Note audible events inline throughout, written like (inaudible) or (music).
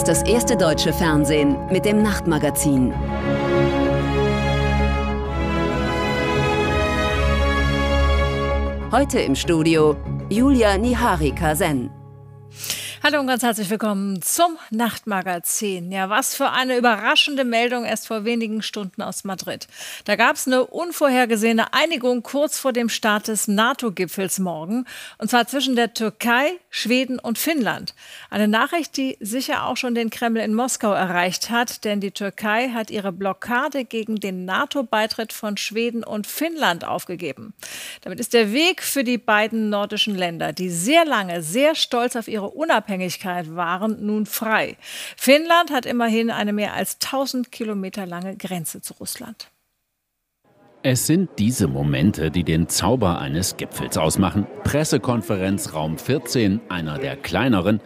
ist das erste deutsche Fernsehen mit dem Nachtmagazin. Heute im Studio Julia Niharika-Sen. Hallo und ganz herzlich willkommen zum Nachtmagazin. Ja, was für eine überraschende Meldung erst vor wenigen Stunden aus Madrid. Da gab es eine unvorhergesehene Einigung kurz vor dem Start des NATO-Gipfels morgen. Und zwar zwischen der Türkei, Schweden und Finnland. Eine Nachricht, die sicher auch schon den Kreml in Moskau erreicht hat, denn die Türkei hat ihre Blockade gegen den NATO-Beitritt von Schweden und Finnland aufgegeben. Damit ist der Weg für die beiden nordischen Länder, die sehr lange sehr stolz auf ihre Unabhängigkeit waren, nun frei. Finnland hat immerhin eine mehr als 1000 Kilometer lange Grenze zu Russland. Es sind diese Momente, die den Zauber eines Gipfels ausmachen. Pressekonferenz Raum 14, einer der kleineren.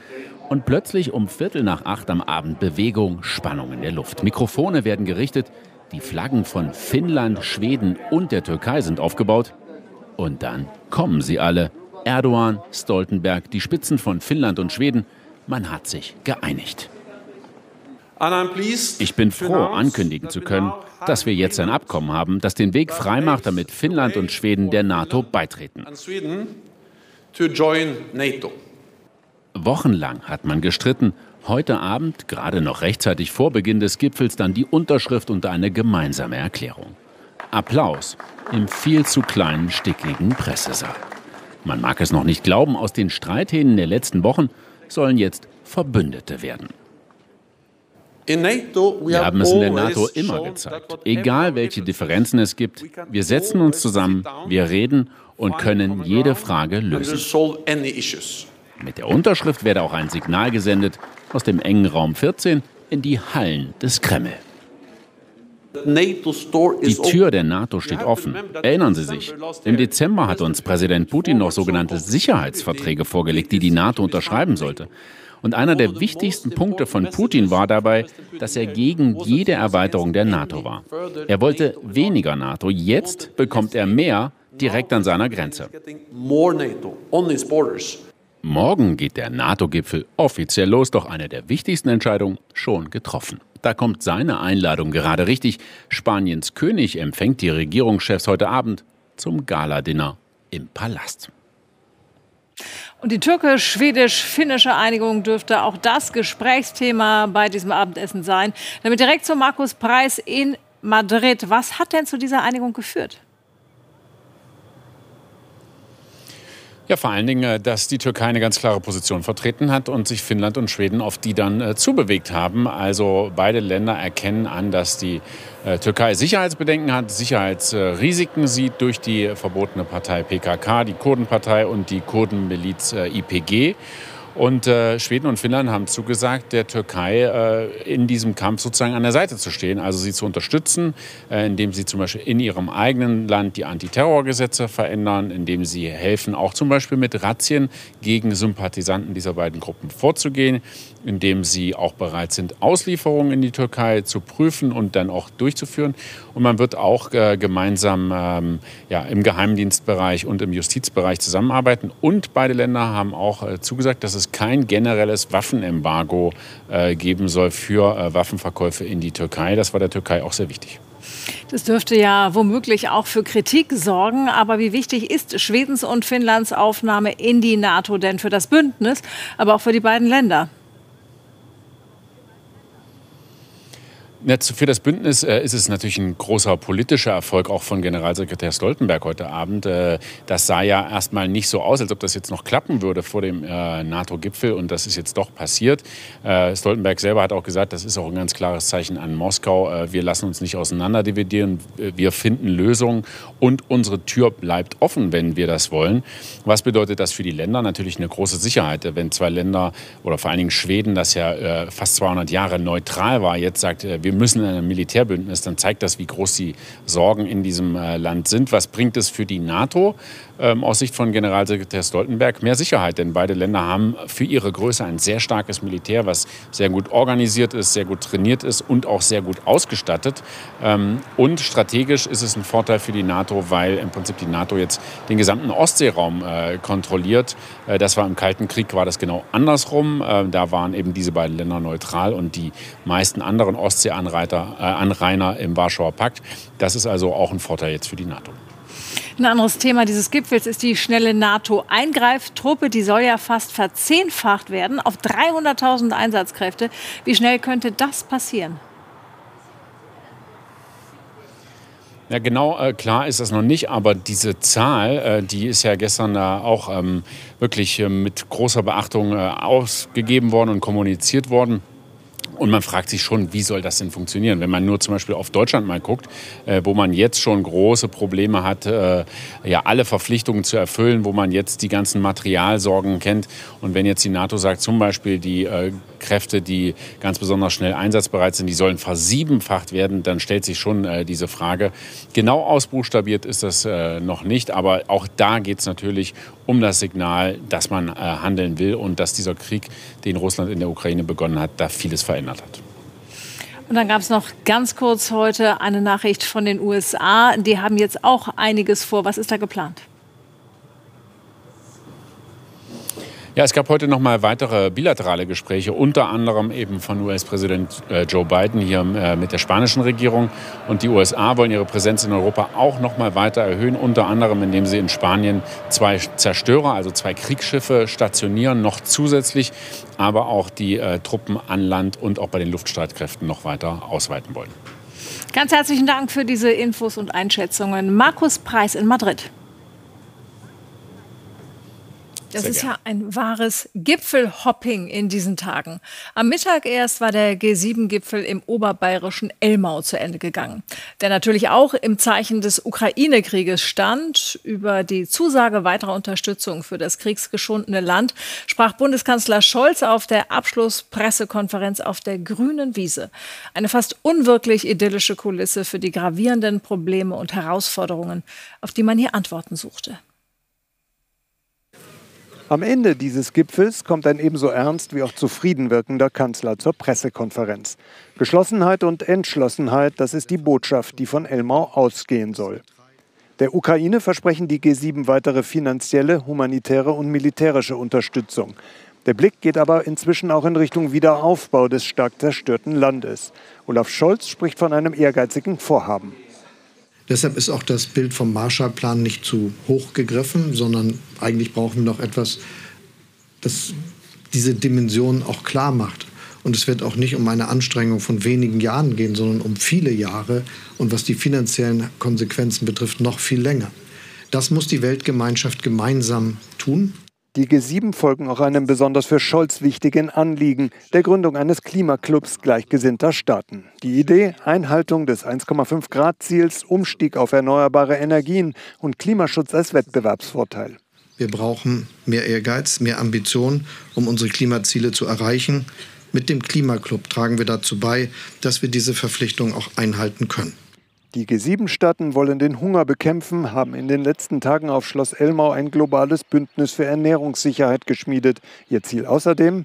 Und plötzlich um Viertel nach acht am Abend Bewegung, Spannung in der Luft. Mikrofone werden gerichtet, die Flaggen von Finnland, Schweden und der Türkei sind aufgebaut. Und dann kommen sie alle. Erdogan, Stoltenberg, die Spitzen von Finnland und Schweden, man hat sich geeinigt. Ich bin froh, ankündigen zu können, dass wir jetzt ein Abkommen haben, das den Weg freimacht, damit Finnland und Schweden der NATO beitreten. Wochenlang hat man gestritten. Heute Abend, gerade noch rechtzeitig vor Beginn des Gipfels, dann die Unterschrift unter eine gemeinsame Erklärung. Applaus im viel zu kleinen, stickigen Pressesaal. Man mag es noch nicht glauben, aus den Streithähnen der letzten Wochen sollen jetzt Verbündete werden. Wir haben es in der NATO immer gezeigt. Egal welche Differenzen es gibt, wir setzen uns zusammen, wir reden und können jede Frage lösen. Mit der Unterschrift werde auch ein Signal gesendet aus dem engen Raum 14 in die Hallen des Kreml. Die Tür der NATO steht offen. Erinnern Sie sich, im Dezember hat uns Präsident Putin noch sogenannte Sicherheitsverträge vorgelegt, die die NATO unterschreiben sollte. Und einer der wichtigsten Punkte von Putin war dabei, dass er gegen jede Erweiterung der NATO war. Er wollte weniger NATO. Jetzt bekommt er mehr direkt an seiner Grenze. Morgen geht der NATO-Gipfel offiziell los, doch eine der wichtigsten Entscheidungen schon getroffen. Da kommt seine Einladung gerade richtig. Spaniens König empfängt die Regierungschefs heute Abend zum Galadinner im Palast. Und die türkisch-schwedisch-finnische Einigung dürfte auch das Gesprächsthema bei diesem Abendessen sein. Damit direkt zu Markus Preis in Madrid. Was hat denn zu dieser Einigung geführt? Ja, vor allen Dingen, äh, dass die Türkei eine ganz klare Position vertreten hat und sich Finnland und Schweden auf die dann äh, zubewegt haben. Also beide Länder erkennen an, dass die äh, Türkei Sicherheitsbedenken hat, Sicherheitsrisiken sieht durch die verbotene Partei PKK, die Kurdenpartei und die Kurdenmiliz äh, IPG. Und äh, Schweden und Finnland haben zugesagt, der Türkei äh, in diesem Kampf sozusagen an der Seite zu stehen, also sie zu unterstützen, äh, indem sie zum Beispiel in ihrem eigenen Land die Antiterrorgesetze verändern, indem sie helfen, auch zum Beispiel mit Razzien gegen Sympathisanten dieser beiden Gruppen vorzugehen, indem sie auch bereit sind, Auslieferungen in die Türkei zu prüfen und dann auch durchzuführen. Und man wird auch äh, gemeinsam ähm, ja, im Geheimdienstbereich und im Justizbereich zusammenarbeiten. Und beide Länder haben auch äh, zugesagt, dass es kein generelles Waffenembargo äh, geben soll für äh, Waffenverkäufe in die Türkei. Das war der Türkei auch sehr wichtig. Das dürfte ja womöglich auch für Kritik sorgen. Aber wie wichtig ist Schwedens und Finnlands Aufnahme in die NATO denn für das Bündnis, aber auch für die beiden Länder? Für das Bündnis äh, ist es natürlich ein großer politischer Erfolg, auch von Generalsekretär Stoltenberg heute Abend. Äh, das sah ja erstmal nicht so aus, als ob das jetzt noch klappen würde vor dem äh, NATO-Gipfel. Und das ist jetzt doch passiert. Stoltenberg selber hat auch gesagt, das ist auch ein ganz klares Zeichen an Moskau. Wir lassen uns nicht auseinanderdividieren. Wir finden Lösungen und unsere Tür bleibt offen, wenn wir das wollen. Was bedeutet das für die Länder? Natürlich eine große Sicherheit. Wenn zwei Länder oder vor allen Dingen Schweden, das ja fast 200 Jahre neutral war, jetzt sagt, wir müssen in einem Militärbündnis, dann zeigt das, wie groß die Sorgen in diesem äh, Land sind. Was bringt es für die NATO? Ähm, aus Sicht von Generalsekretär Stoltenberg mehr Sicherheit, denn beide Länder haben für ihre Größe ein sehr starkes Militär, was sehr gut organisiert ist, sehr gut trainiert ist und auch sehr gut ausgestattet. Ähm, und strategisch ist es ein Vorteil für die NATO, weil im Prinzip die NATO jetzt den gesamten Ostseeraum äh, kontrolliert. Äh, das war im Kalten Krieg war das genau andersrum. Äh, da waren eben diese beiden Länder neutral und die meisten anderen Ostseeanrainer äh, im Warschauer Pakt. Das ist also auch ein Vorteil jetzt für die NATO. Ein anderes Thema dieses Gipfels ist die schnelle NATO-Eingreiftruppe. Die soll ja fast verzehnfacht werden auf 300.000 Einsatzkräfte. Wie schnell könnte das passieren? Ja, genau äh, klar ist das noch nicht, aber diese Zahl, äh, die ist ja gestern äh, auch ähm, wirklich äh, mit großer Beachtung äh, ausgegeben worden und kommuniziert worden. Und man fragt sich schon, wie soll das denn funktionieren? Wenn man nur zum Beispiel auf Deutschland mal guckt, äh, wo man jetzt schon große Probleme hat, äh, ja alle Verpflichtungen zu erfüllen, wo man jetzt die ganzen Materialsorgen kennt. Und wenn jetzt die NATO sagt, zum Beispiel die äh, Kräfte, die ganz besonders schnell einsatzbereit sind, die sollen versiebenfacht werden, dann stellt sich schon äh, diese Frage. Genau ausbuchstabiert ist das äh, noch nicht, aber auch da geht es natürlich um das Signal, dass man äh, handeln will und dass dieser Krieg, den Russland in der Ukraine begonnen hat, da vieles verändert hat. Und dann gab es noch ganz kurz heute eine Nachricht von den USA. Die haben jetzt auch einiges vor. Was ist da geplant? Ja, es gab heute noch mal weitere bilaterale Gespräche, unter anderem eben von US-Präsident äh, Joe Biden hier äh, mit der spanischen Regierung. Und die USA wollen ihre Präsenz in Europa auch noch mal weiter erhöhen, unter anderem indem sie in Spanien zwei Zerstörer, also zwei Kriegsschiffe stationieren, noch zusätzlich, aber auch die äh, Truppen an Land und auch bei den Luftstreitkräften noch weiter ausweiten wollen. Ganz herzlichen Dank für diese Infos und Einschätzungen. Markus Preis in Madrid. Das ist ja ein wahres Gipfelhopping in diesen Tagen. Am Mittag erst war der G7-Gipfel im oberbayerischen Elmau zu Ende gegangen, der natürlich auch im Zeichen des Ukraine-Krieges stand. Über die Zusage weiterer Unterstützung für das kriegsgeschundene Land sprach Bundeskanzler Scholz auf der Abschlusspressekonferenz auf der grünen Wiese. Eine fast unwirklich idyllische Kulisse für die gravierenden Probleme und Herausforderungen, auf die man hier Antworten suchte. Am Ende dieses Gipfels kommt ein ebenso ernst wie auch zufrieden wirkender Kanzler zur Pressekonferenz. Geschlossenheit und Entschlossenheit, das ist die Botschaft, die von Elmau ausgehen soll. Der Ukraine versprechen die G7 weitere finanzielle, humanitäre und militärische Unterstützung. Der Blick geht aber inzwischen auch in Richtung Wiederaufbau des stark zerstörten Landes. Olaf Scholz spricht von einem ehrgeizigen Vorhaben. Deshalb ist auch das Bild vom Marshallplan nicht zu hoch gegriffen, sondern eigentlich brauchen wir noch etwas, das diese Dimension auch klar macht. Und es wird auch nicht um eine Anstrengung von wenigen Jahren gehen, sondern um viele Jahre und was die finanziellen Konsequenzen betrifft, noch viel länger. Das muss die Weltgemeinschaft gemeinsam tun. Die G7 folgen auch einem besonders für Scholz wichtigen Anliegen, der Gründung eines Klimaclubs gleichgesinnter Staaten. Die Idee, Einhaltung des 1,5 Grad Ziels, Umstieg auf erneuerbare Energien und Klimaschutz als Wettbewerbsvorteil. Wir brauchen mehr Ehrgeiz, mehr Ambition, um unsere Klimaziele zu erreichen. Mit dem Klimaclub tragen wir dazu bei, dass wir diese Verpflichtung auch einhalten können. Die G7-Staaten wollen den Hunger bekämpfen, haben in den letzten Tagen auf Schloss Elmau ein globales Bündnis für Ernährungssicherheit geschmiedet. Ihr Ziel außerdem,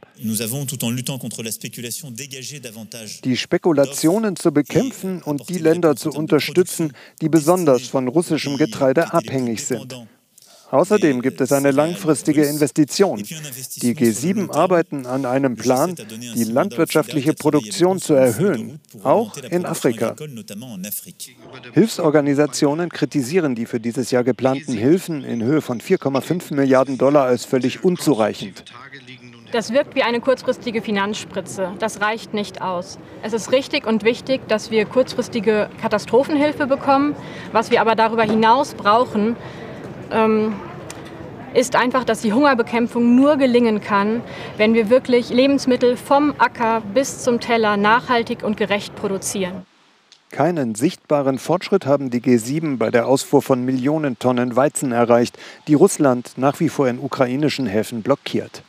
die Spekulationen zu bekämpfen und die Länder zu unterstützen, die besonders von russischem Getreide abhängig sind. Außerdem gibt es eine langfristige Investition. Die G7 arbeiten an einem Plan, die landwirtschaftliche Produktion zu erhöhen, auch in Afrika. Hilfsorganisationen kritisieren die für dieses Jahr geplanten Hilfen in Höhe von 4,5 Milliarden Dollar als völlig unzureichend. Das wirkt wie eine kurzfristige Finanzspritze. Das reicht nicht aus. Es ist richtig und wichtig, dass wir kurzfristige Katastrophenhilfe bekommen. Was wir aber darüber hinaus brauchen, ähm, ist einfach, dass die Hungerbekämpfung nur gelingen kann, wenn wir wirklich Lebensmittel vom Acker bis zum Teller nachhaltig und gerecht produzieren. Keinen sichtbaren Fortschritt haben die G7 bei der Ausfuhr von Millionen Tonnen Weizen erreicht, die Russland nach wie vor in ukrainischen Häfen blockiert.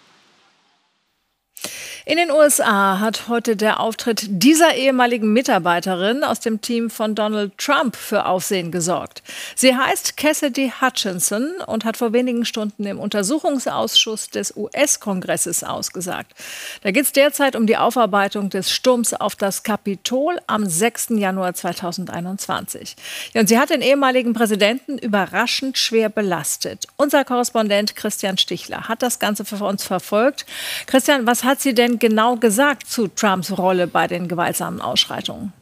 In den USA hat heute der Auftritt dieser ehemaligen Mitarbeiterin aus dem Team von Donald Trump für Aufsehen gesorgt. Sie heißt Cassidy Hutchinson und hat vor wenigen Stunden im Untersuchungsausschuss des US-Kongresses ausgesagt. Da geht es derzeit um die Aufarbeitung des Sturms auf das Kapitol am 6. Januar 2021. Ja, und sie hat den ehemaligen Präsidenten überraschend schwer belastet. Unser Korrespondent Christian Stichler hat das Ganze für uns verfolgt. Christian, was hat sie denn genau gesagt zu Trumps Rolle bei den gewaltsamen Ausschreitungen?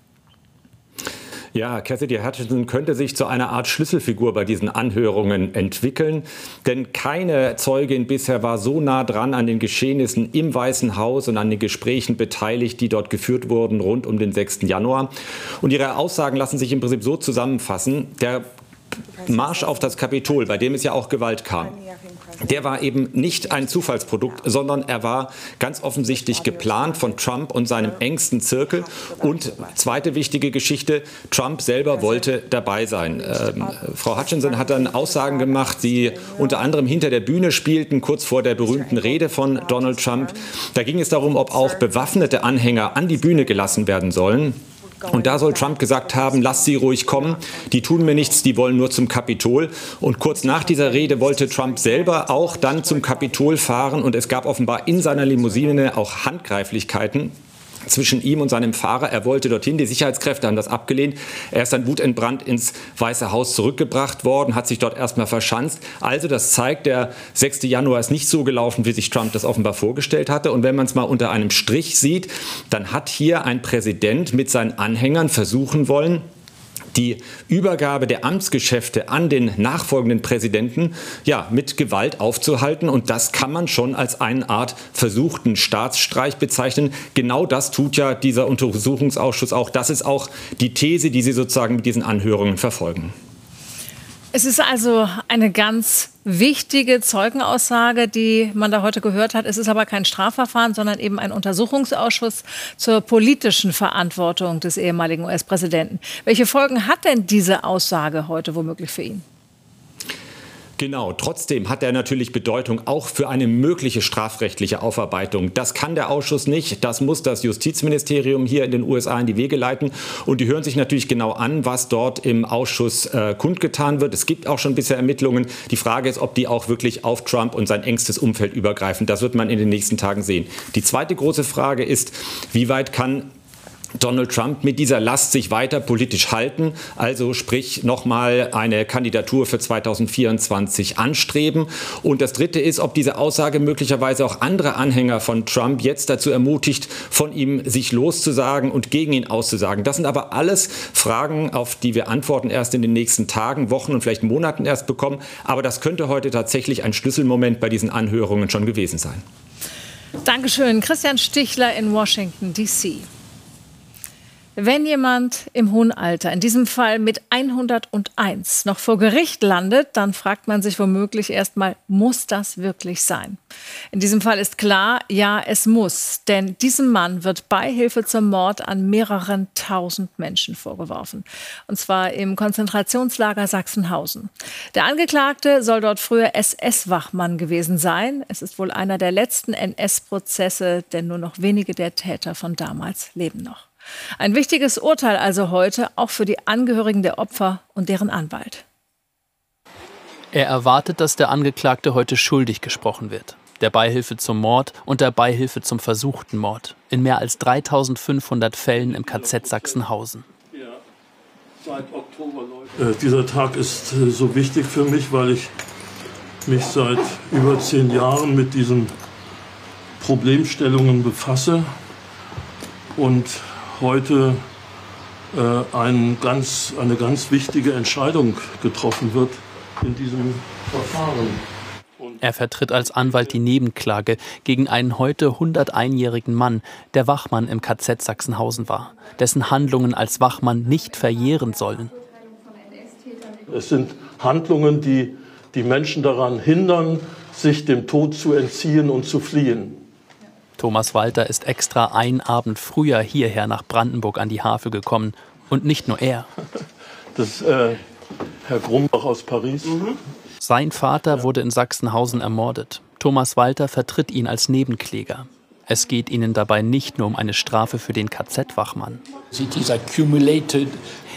Ja, Cassidy Hutchinson könnte sich zu einer Art Schlüsselfigur bei diesen Anhörungen entwickeln, denn keine Zeugin bisher war so nah dran an den Geschehnissen im Weißen Haus und an den Gesprächen beteiligt, die dort geführt wurden rund um den 6. Januar. Und ihre Aussagen lassen sich im Prinzip so zusammenfassen. Der Marsch auf das Kapitol, bei dem es ja auch Gewalt kam, der war eben nicht ein Zufallsprodukt, sondern er war ganz offensichtlich geplant von Trump und seinem engsten Zirkel. Und zweite wichtige Geschichte, Trump selber wollte dabei sein. Ähm, Frau Hutchinson hat dann Aussagen gemacht, die unter anderem hinter der Bühne spielten, kurz vor der berühmten Rede von Donald Trump. Da ging es darum, ob auch bewaffnete Anhänger an die Bühne gelassen werden sollen. Und da soll Trump gesagt haben, lass sie ruhig kommen, die tun mir nichts, die wollen nur zum Kapitol. Und kurz nach dieser Rede wollte Trump selber auch dann zum Kapitol fahren. Und es gab offenbar in seiner Limousine auch Handgreiflichkeiten zwischen ihm und seinem Fahrer. Er wollte dorthin. Die Sicherheitskräfte haben das abgelehnt. Er ist dann wutentbrannt ins Weiße Haus zurückgebracht worden, hat sich dort erstmal verschanzt. Also das zeigt, der 6. Januar ist nicht so gelaufen, wie sich Trump das offenbar vorgestellt hatte. Und wenn man es mal unter einem Strich sieht, dann hat hier ein Präsident mit seinen Anhängern versuchen wollen, die Übergabe der Amtsgeschäfte an den nachfolgenden Präsidenten ja, mit Gewalt aufzuhalten. Und das kann man schon als eine Art versuchten Staatsstreich bezeichnen. Genau das tut ja dieser Untersuchungsausschuss auch. Das ist auch die These, die Sie sozusagen mit diesen Anhörungen verfolgen. Es ist also eine ganz wichtige Zeugenaussage, die man da heute gehört hat. Es ist aber kein Strafverfahren, sondern eben ein Untersuchungsausschuss zur politischen Verantwortung des ehemaligen US-Präsidenten. Welche Folgen hat denn diese Aussage heute womöglich für ihn? Genau, trotzdem hat er natürlich Bedeutung auch für eine mögliche strafrechtliche Aufarbeitung. Das kann der Ausschuss nicht, das muss das Justizministerium hier in den USA in die Wege leiten. Und die hören sich natürlich genau an, was dort im Ausschuss äh, kundgetan wird. Es gibt auch schon bisher Ermittlungen. Die Frage ist, ob die auch wirklich auf Trump und sein engstes Umfeld übergreifen. Das wird man in den nächsten Tagen sehen. Die zweite große Frage ist, wie weit kann Donald Trump mit dieser Last sich weiter politisch halten, also sprich nochmal eine Kandidatur für 2024 anstreben. Und das Dritte ist, ob diese Aussage möglicherweise auch andere Anhänger von Trump jetzt dazu ermutigt, von ihm sich loszusagen und gegen ihn auszusagen. Das sind aber alles Fragen, auf die wir Antworten erst in den nächsten Tagen, Wochen und vielleicht Monaten erst bekommen. Aber das könnte heute tatsächlich ein Schlüsselmoment bei diesen Anhörungen schon gewesen sein. Dankeschön, Christian Stichler in Washington, D.C. Wenn jemand im hohen Alter, in diesem Fall mit 101, noch vor Gericht landet, dann fragt man sich womöglich erstmal, muss das wirklich sein? In diesem Fall ist klar, ja, es muss. Denn diesem Mann wird Beihilfe zum Mord an mehreren tausend Menschen vorgeworfen. Und zwar im Konzentrationslager Sachsenhausen. Der Angeklagte soll dort früher SS-Wachmann gewesen sein. Es ist wohl einer der letzten NS-Prozesse, denn nur noch wenige der Täter von damals leben noch. Ein wichtiges Urteil also heute auch für die Angehörigen der Opfer und deren Anwalt. Er erwartet, dass der Angeklagte heute schuldig gesprochen wird. Der Beihilfe zum Mord und der Beihilfe zum versuchten Mord. In mehr als 3500 Fällen im KZ Sachsenhausen. Äh, dieser Tag ist äh, so wichtig für mich, weil ich mich seit über zehn Jahren mit diesen Problemstellungen befasse und heute äh, ein ganz, eine ganz wichtige Entscheidung getroffen wird in diesem Verfahren. Er vertritt als Anwalt die Nebenklage gegen einen heute 101-jährigen Mann, der Wachmann im KZ Sachsenhausen war, dessen Handlungen als Wachmann nicht verjähren sollen. Es sind Handlungen, die die Menschen daran hindern, sich dem Tod zu entziehen und zu fliehen. Thomas Walter ist extra einen Abend früher hierher nach Brandenburg an die Havel gekommen. Und nicht nur er. (laughs) Das ist äh, Herr Grumbach aus Paris. Mhm. Sein Vater wurde in Sachsenhausen ermordet. Thomas Walter vertritt ihn als Nebenkläger. Es geht ihnen dabei nicht nur um eine Strafe für den KZ-Wachmann.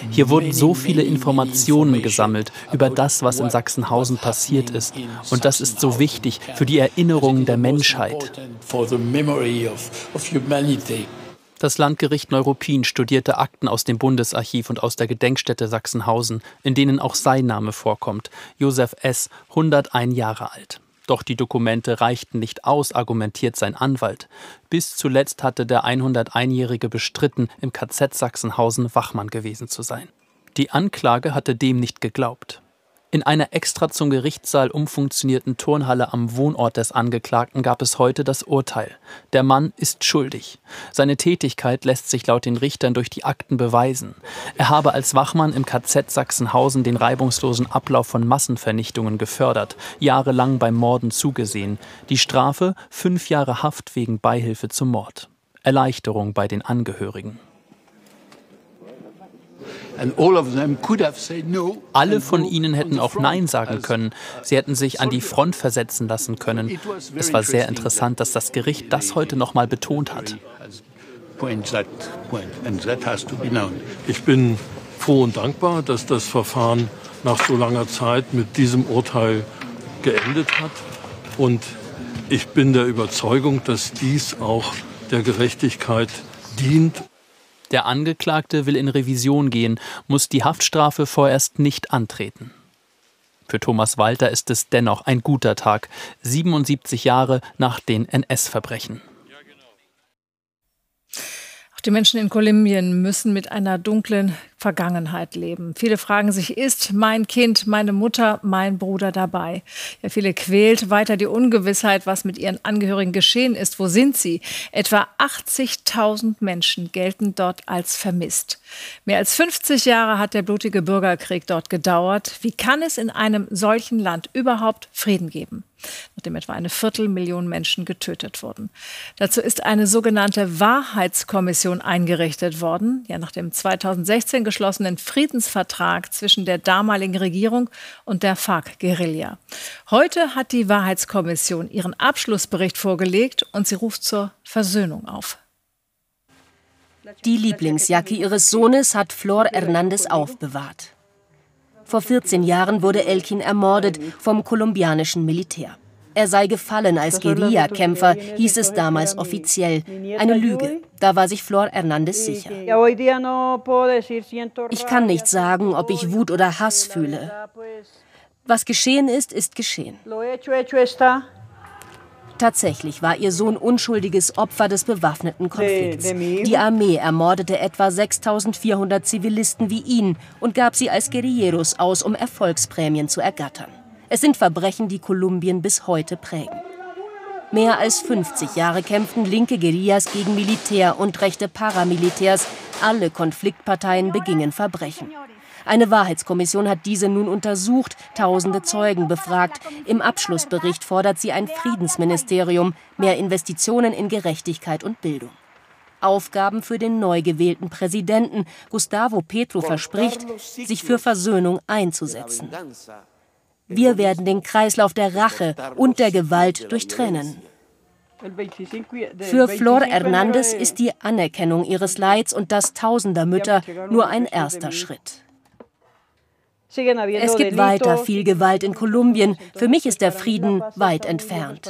Hier wurden so viele Informationen gesammelt über das, was in Sachsenhausen passiert ist. Und das ist so wichtig für die Erinnerung der Menschheit. Das Landgericht Neuruppin studierte Akten aus dem Bundesarchiv und aus der Gedenkstätte Sachsenhausen, in denen auch sein Name vorkommt, Josef S., 101 Jahre alt. Doch die Dokumente reichten nicht aus, argumentiert sein Anwalt. Bis zuletzt hatte der 101-Jährige bestritten, im KZ Sachsenhausen Wachmann gewesen zu sein. Die Anklage hatte dem nicht geglaubt. In einer extra zum Gerichtssaal umfunktionierten Turnhalle am Wohnort des Angeklagten gab es heute das Urteil. Der Mann ist schuldig. Seine Tätigkeit lässt sich laut den Richtern durch die Akten beweisen. Er habe als Wachmann im KZ Sachsenhausen den reibungslosen Ablauf von Massenvernichtungen gefördert, jahrelang beim Morden zugesehen. Die Strafe fünf Jahre Haft wegen Beihilfe zum Mord. Erleichterung bei den Angehörigen. Alle von ihnen hätten auch Nein sagen können. Sie hätten sich an die Front versetzen lassen können. Es war sehr interessant, dass das Gericht das heute noch mal betont hat. Ich bin froh und dankbar, dass das Verfahren nach so langer Zeit mit diesem Urteil geendet hat. Und ich bin der Überzeugung, dass dies auch der Gerechtigkeit dient der Angeklagte will in Revision gehen, muss die Haftstrafe vorerst nicht antreten. Für Thomas Walter ist es dennoch ein guter Tag, 77 Jahre nach den NS-Verbrechen. Auch die Menschen in Kolumbien müssen mit einer dunklen Vergangenheit leben. Viele fragen sich, ist mein Kind, meine Mutter, mein Bruder dabei? Ja, viele quält weiter die Ungewissheit, was mit ihren Angehörigen geschehen ist. Wo sind sie? Etwa 80.000 Menschen gelten dort als vermisst. Mehr als 50 Jahre hat der blutige Bürgerkrieg dort gedauert. Wie kann es in einem solchen Land überhaupt Frieden geben? nachdem etwa eine Viertelmillion Menschen getötet wurden. Dazu ist eine sogenannte Wahrheitskommission eingerichtet worden, ja nach dem 2016 geschlossenen Friedensvertrag zwischen der damaligen Regierung und der FARC-Guerilla. Heute hat die Wahrheitskommission ihren Abschlussbericht vorgelegt und sie ruft zur Versöhnung auf. Die Lieblingsjacke ihres Sohnes hat Flor Hernandez aufbewahrt. Vor 14 Jahren wurde Elkin ermordet vom kolumbianischen Militär. Er sei gefallen als Guerillakämpfer, hieß es damals offiziell. Eine Lüge. Da war sich Flor Hernandez sicher. Ich kann nicht sagen, ob ich Wut oder Hass fühle. Was geschehen ist, ist geschehen. Tatsächlich war ihr Sohn unschuldiges Opfer des bewaffneten Konflikts. Die Armee ermordete etwa 6400 Zivilisten wie ihn und gab sie als Guerilleros aus, um Erfolgsprämien zu ergattern. Es sind Verbrechen, die Kolumbien bis heute prägen. Mehr als 50 Jahre kämpften linke Guerillas gegen Militär und rechte Paramilitärs. Alle Konfliktparteien begingen Verbrechen. Eine Wahrheitskommission hat diese nun untersucht, tausende Zeugen befragt. Im Abschlussbericht fordert sie ein Friedensministerium, mehr Investitionen in Gerechtigkeit und Bildung. Aufgaben für den neu gewählten Präsidenten. Gustavo Petro verspricht, sich für Versöhnung einzusetzen. Wir werden den Kreislauf der Rache und der Gewalt durchtrennen. Für Flor Hernandez ist die Anerkennung ihres Leids und das tausender Mütter nur ein erster Schritt. Es gibt weiter viel Gewalt in Kolumbien. Für mich ist der Frieden weit entfernt.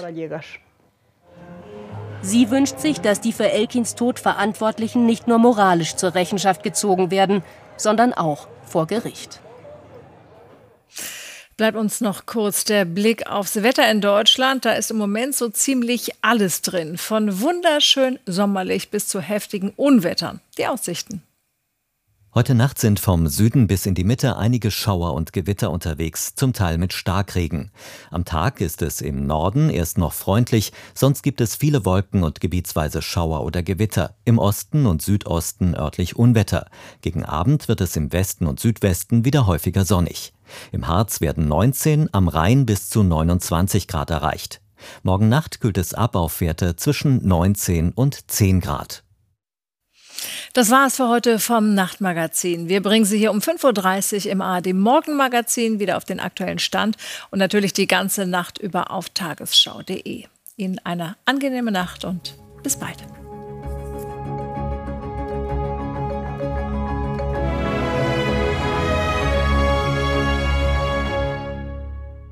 Sie wünscht sich, dass die für Elkins Tod Verantwortlichen nicht nur moralisch zur Rechenschaft gezogen werden, sondern auch vor Gericht. Bleibt uns noch kurz der Blick aufs Wetter in Deutschland. Da ist im Moment so ziemlich alles drin. Von wunderschön sommerlich bis zu heftigen Unwettern. Die Aussichten. Heute Nacht sind vom Süden bis in die Mitte einige Schauer und Gewitter unterwegs, zum Teil mit Starkregen. Am Tag ist es im Norden erst noch freundlich, sonst gibt es viele Wolken und gebietsweise Schauer oder Gewitter. Im Osten und Südosten örtlich Unwetter. Gegen Abend wird es im Westen und Südwesten wieder häufiger sonnig. Im Harz werden 19, am Rhein bis zu 29 Grad erreicht. Morgen Nacht kühlt es ab auf Werte zwischen 19 und 10 Grad. Das war es für heute vom Nachtmagazin. Wir bringen Sie hier um 5.30 Uhr im ARD Morgenmagazin wieder auf den aktuellen Stand und natürlich die ganze Nacht über auf tagesschau.de. Ihnen eine angenehme Nacht und Bis bald.